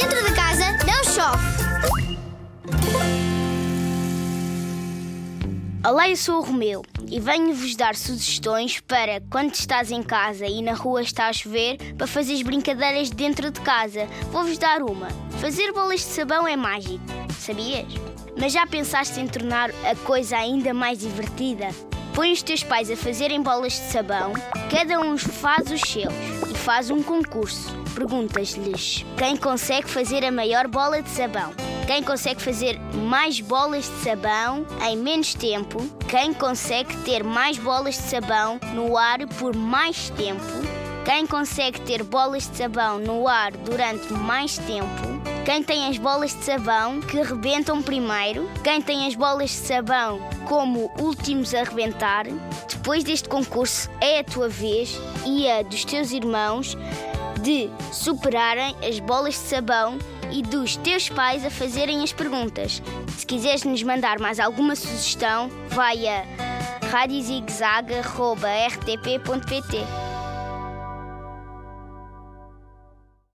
Dentro de casa não chove. Olá, eu sou o Romeu e venho-vos dar sugestões para quando estás em casa e na rua está a chover para fazeres brincadeiras dentro de casa. Vou-vos dar uma. Fazer bolas de sabão é mágico, sabias? Mas já pensaste em tornar a coisa ainda mais divertida? Põe os teus pais a fazerem bolas de sabão, cada um faz os seus faz um concurso. Perguntas-lhes quem consegue fazer a maior bola de sabão. Quem consegue fazer mais bolas de sabão em menos tempo? Quem consegue ter mais bolas de sabão no ar por mais tempo? Quem consegue ter bolas de sabão no ar durante mais tempo? Quem tem as bolas de sabão que rebentam primeiro? Quem tem as bolas de sabão como últimos a rebentar? Depois deste concurso é a tua vez e a dos teus irmãos de superarem as bolas de sabão e dos teus pais a fazerem as perguntas. Se quiseres nos mandar mais alguma sugestão, vai a radiozigzag.rtp.pt.